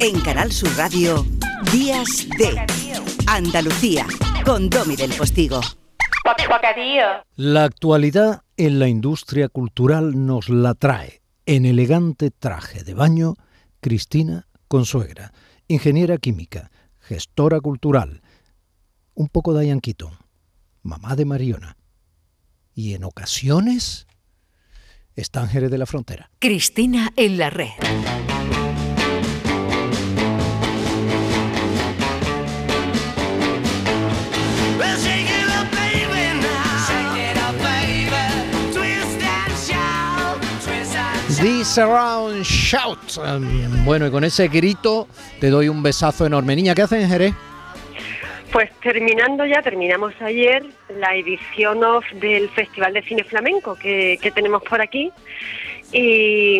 En Canal Sur Radio, Días de Andalucía, con Domi del Postigo. La actualidad en la industria cultural nos la trae en elegante traje de baño Cristina Consuegra, ingeniera química, gestora cultural, un poco de Diane mamá de Mariona. Y en ocasiones, Jerez de la Frontera. Cristina en la red. This Around Shout. Um, bueno, y con ese grito te doy un besazo enorme. Niña, ¿qué hacen en Jerez? Pues terminando ya, terminamos ayer la edición off del Festival de Cine Flamenco que, tenemos por aquí. Y,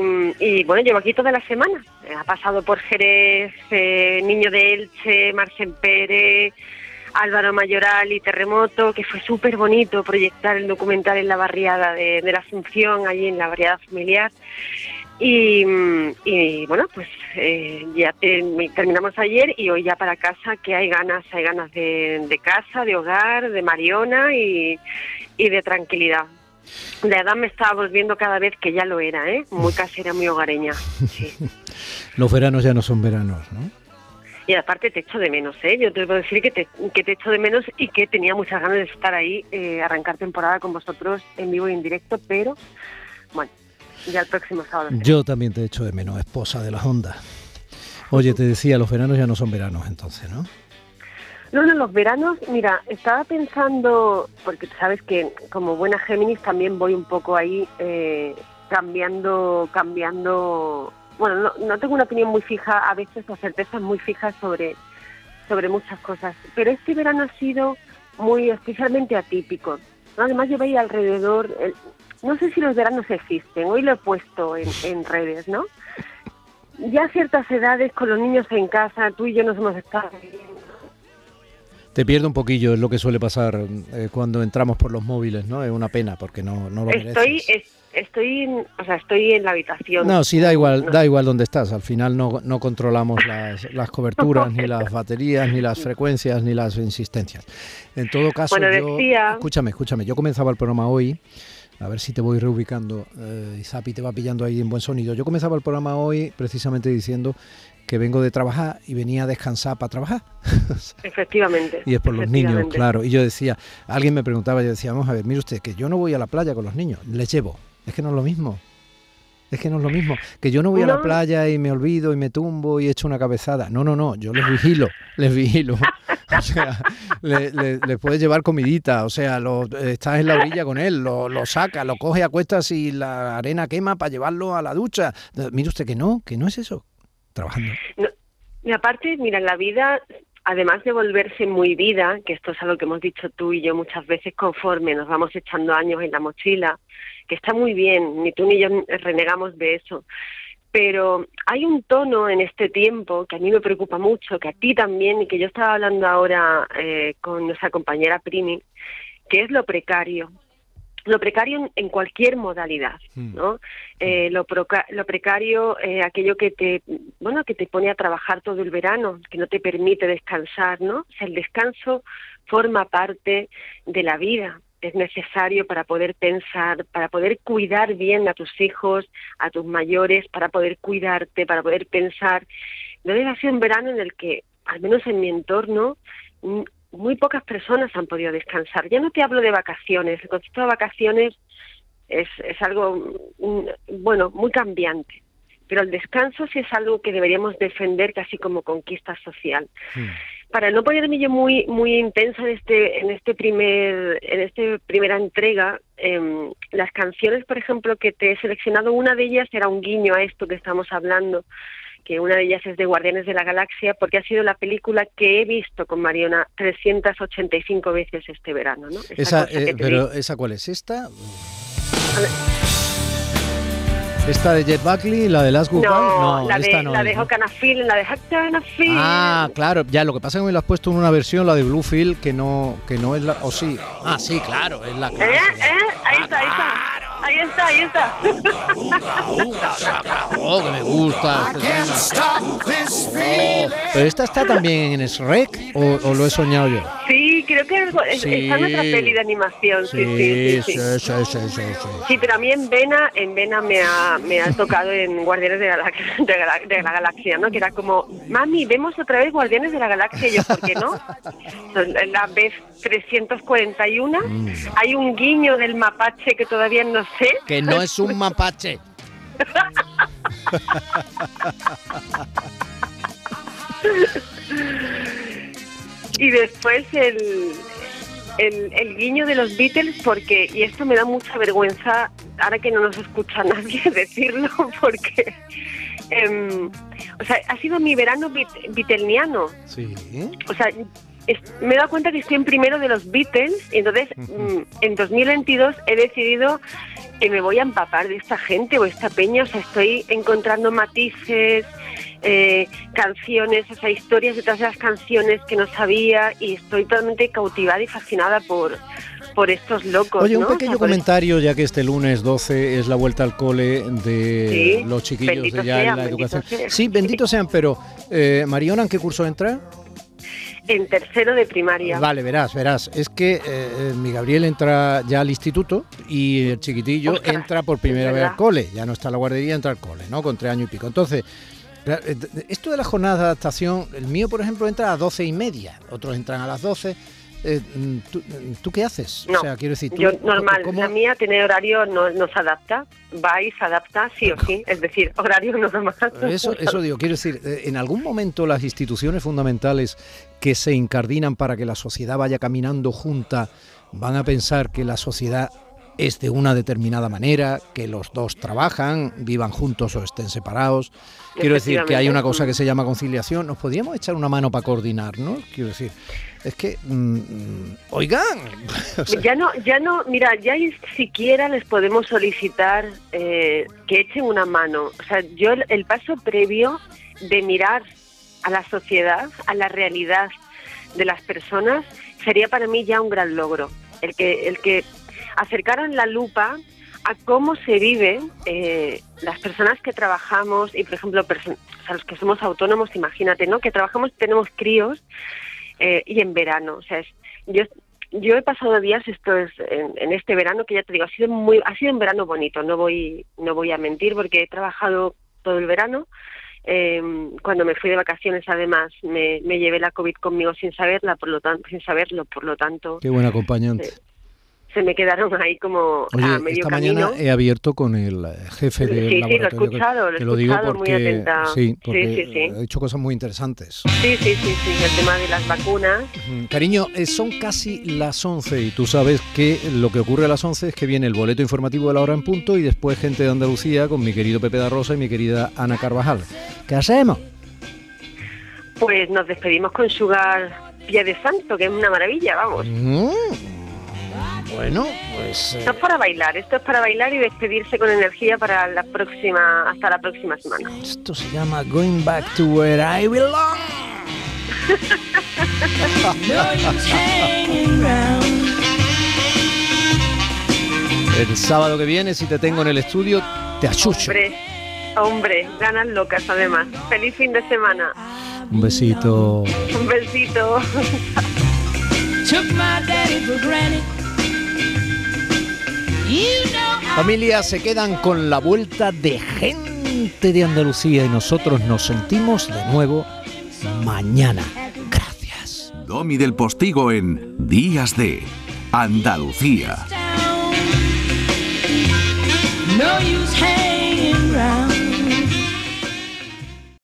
bueno, llevo aquí toda la semana. Ha pasado por Jerez, eh, Niño de Elche, Marcen Pérez, Álvaro Mayoral y Terremoto, que fue súper bonito proyectar el documental en la barriada de, la Asunción, allí en la barriada familiar. Y, bueno, pues eh, ya terminamos ayer y hoy ya para casa, que hay ganas, hay ganas de, casa, de hogar, de Mariona y, de tranquilidad. La edad me estaba volviendo cada vez que ya lo era, ¿eh? Muy casera, muy hogareña. Los veranos ya no son veranos, ¿no? Y aparte te echo de menos, ¿eh? Yo te puedo decir que te, que te echo de menos y que tenía muchas ganas de estar ahí, eh, arrancar temporada con vosotros en vivo y en directo, pero bueno, ya el próximo sábado. Yo también te echo de menos, esposa de las ondas. Oye, te decía, los veranos ya no son veranos entonces, ¿no? No, no, los veranos, mira, estaba pensando, porque sabes que como buena Géminis también voy un poco ahí eh, cambiando, cambiando bueno, no, tengo una opinión muy fija, a veces o certezas muy fijas sobre, sobre muchas cosas, pero este verano ha sido muy especialmente atípico. Además yo veía alrededor, no sé si los veranos existen, hoy lo he puesto en, en redes, ¿no? Ya a ciertas edades, con los niños en casa, tú y yo nos hemos estado te pierdo un poquillo, es lo que suele pasar eh, cuando entramos por los móviles, ¿no? Es una pena porque no, no lo estoy, estoy, o sea, estoy en la habitación. No, sí, da igual, da igual donde estás. Al final no, no controlamos las, las coberturas, ni las baterías, ni las frecuencias, ni las insistencias. En todo caso, yo, escúchame, escúchame, yo comenzaba el programa hoy a ver si te voy reubicando, eh, Zapi te va pillando ahí en buen sonido. Yo comenzaba el programa hoy precisamente diciendo que vengo de trabajar y venía a descansar para trabajar. Efectivamente. y es por los niños, claro. Y yo decía, alguien me preguntaba, yo decía, vamos a ver, mire usted, que yo no voy a la playa con los niños, les llevo. Es que no es lo mismo. Es que no es lo mismo. Que yo no voy a la playa y me olvido y me tumbo y echo una cabezada. No, no, no. Yo les vigilo. Les vigilo. O sea, le, puedes llevar comidita. O sea, lo, estás en la orilla con él, lo, lo sacas, lo coges a cuestas y la arena quema para llevarlo a la ducha. Mire usted que no, que no es eso trabajando. y aparte, mira, la vida, además de volverse muy vida, que esto es algo que hemos dicho tú y yo muchas veces conforme nos vamos echando años en la mochila, que está muy bien, ni tú ni yo renegamos de eso. Pero hay un tono en este tiempo que a mí me preocupa mucho, que a ti también, y que yo estaba hablando ahora eh, con nuestra compañera Primi, que es lo precario lo precario en, cualquier modalidad, hmm. ¿no? Eh, lo, lo, precario, eh, aquello que te, bueno, que te pone a trabajar todo el verano, que no te permite descansar, ¿no? O sea, el descanso forma parte de la vida, es necesario para poder pensar, para poder cuidar bien a tus hijos, a tus mayores, para poder cuidarte, para poder pensar. No debe ser un verano en el que, al menos en mi entorno, muy pocas personas han podido descansar. Ya no te hablo de vacaciones, el concepto de vacaciones es, es algo, mm, bueno, muy cambiante, pero el descanso sí es algo que deberíamos defender casi como conquista social. Hmm. Para no ponerme yo muy muy intensa en este en este primer en este primera entrega, em, las canciones, por ejemplo, que te he seleccionado, una de ellas era un guiño a esto que estamos hablando que una de ellas es de Guardianes de la Galaxia, porque ha sido la película que he visto con Mariona 385 veces este verano. ¿no? Esa, eh, pero ¿esa cuál es? ¿Esta? ¿Esta de Jet Buckley, la de Last Goodbye? No, no, la de, no la de Hokanafil, la de. Ah, claro, ya lo que pasa es que me lo has puesto en una versión, la de Bluefield, que no, que no es la. O sí. Ah, sí, claro, es la. ¿Eh? ¿Eh? Ahí está, ahí está. Ahí está, ahí está. Oh, que me gusta. Este Oh, pero esta está también en Shrek o, lo he soñado yo. Sí, creo que está en otra peli de animación. Sí, sí, sí. Sí, sí, sí, pero a mí en Vena, en Vena me ha, me ha tocado en Guardianes de, de, la Galaxia, ¿no? Que era como, mami, vemos otra vez Guardianes de la Galaxia. Y yo, ¿por qué no? La vez 341 mm. hay un guiño del mapache que todavía no sé. Que no es un mapache. después el, el, guiño de los Beatles, porque, y esto me da mucha vergüenza, ahora que no nos escucha nadie decirlo, porque em, o sea, ha sido mi verano beatleniano. Sí. O sea, me he dado cuenta que estoy en primero de los Beatles y entonces mm, en 2022 he decidido que me voy a empapar de esta gente o esta peña, o sea, estoy encontrando matices, eh, canciones, o sea, historias detrás de las canciones que no sabía y estoy totalmente cautivada y fascinada por, por estos locos. Oye, un pequeño comentario, ya que este lunes 12 es la vuelta al cole de los chiquillos de ya en la educación. Sí, benditos sean, pero eh, Mariona, ¿en qué curso entra? En tercero de primaria. Vale, verás, verás. Es que eh, eh, mi Gabriel entra ya al instituto y el chiquitillo entra por primera vez al cole. Ya no está en la guardería, entra al cole, ¿no? Con tres años y pico. Entonces, esto de la jornada de adaptación, el mío, por ejemplo, entra a las doce y media. Otros entran a las doce eh, mm, ¿tú, qué haces? No, o sea, quiero decir, yo normal, la mía tiene horario, no, no se adapta, va y se adapta sí o sí, es decir, horario normal. Eso, eso digo, quiero decir, eh, en algún momento las instituciones fundamentales que se incardinan para que la sociedad vaya caminando junta van a pensar que la sociedad es de una determinada manera, que los dos trabajan, vivan juntos o estén separados. Quiero decir que hay una cosa que se llama conciliación. ¿Nos podríamos echar una mano para coordinar, no? Quiero decir, es que, mm, mm, oigan. Ya no, ya no, mira, ya siquiera les podemos solicitar eh, que echen una mano. O sea, yo el, paso previo de mirar a la sociedad, a la realidad de las personas, sería para mí ya un gran logro. El que, el que acercaran la lupa a cómo se vive eh, las personas que trabajamos y por ejemplo o los que somos autónomos imagínate no que trabajamos tenemos críos eh, y en verano. O sea, yo, yo he pasado días esto es, en, este verano que ya te digo, ha sido muy, ha sido un verano bonito, no voy, no voy a mentir porque he trabajado todo el verano. Eh, cuando me fui de vacaciones, además, me, me, llevé la COVID conmigo sin saberla, por lo tanto, sin saberlo, por lo tanto. Qué buen acompañante. Eh, se me quedaron ahí como a medio esta mañana he abierto con el jefe del sí. Sí, lo he escuchado, lo he digo porque, muy atenta. Sí, porque ha dicho cosas muy interesantes. Sí, sí, sí, sí, el tema de las vacunas. Cariño, eh, son casi las 11 y tú sabes que lo que ocurre a las 11 es que viene el boleto informativo de la hora en punto y después gente de Andalucía con mi querido Pepe da Rosa y mi querida Ana Carvajal. ¿Qué hacemos? Pues nos despedimos con Sugar Pie de Santo, que es una maravilla, vamos. Mm. Bueno, pues. Esto es para bailar, esto es para bailar y despedirse con energía para la próxima, hasta la próxima semana. Esto se llama Going Back to Where I Belong. el sábado que viene, si te tengo en el estudio, te achucho. Hombre, hombre, ganas locas además. Feliz fin de semana. Un besito. Un besito. Familia, se quedan con la vuelta de gente de Andalucía y nosotros nos sentimos de nuevo mañana. Gracias. Domi del Postigo en Días de Andalucía. No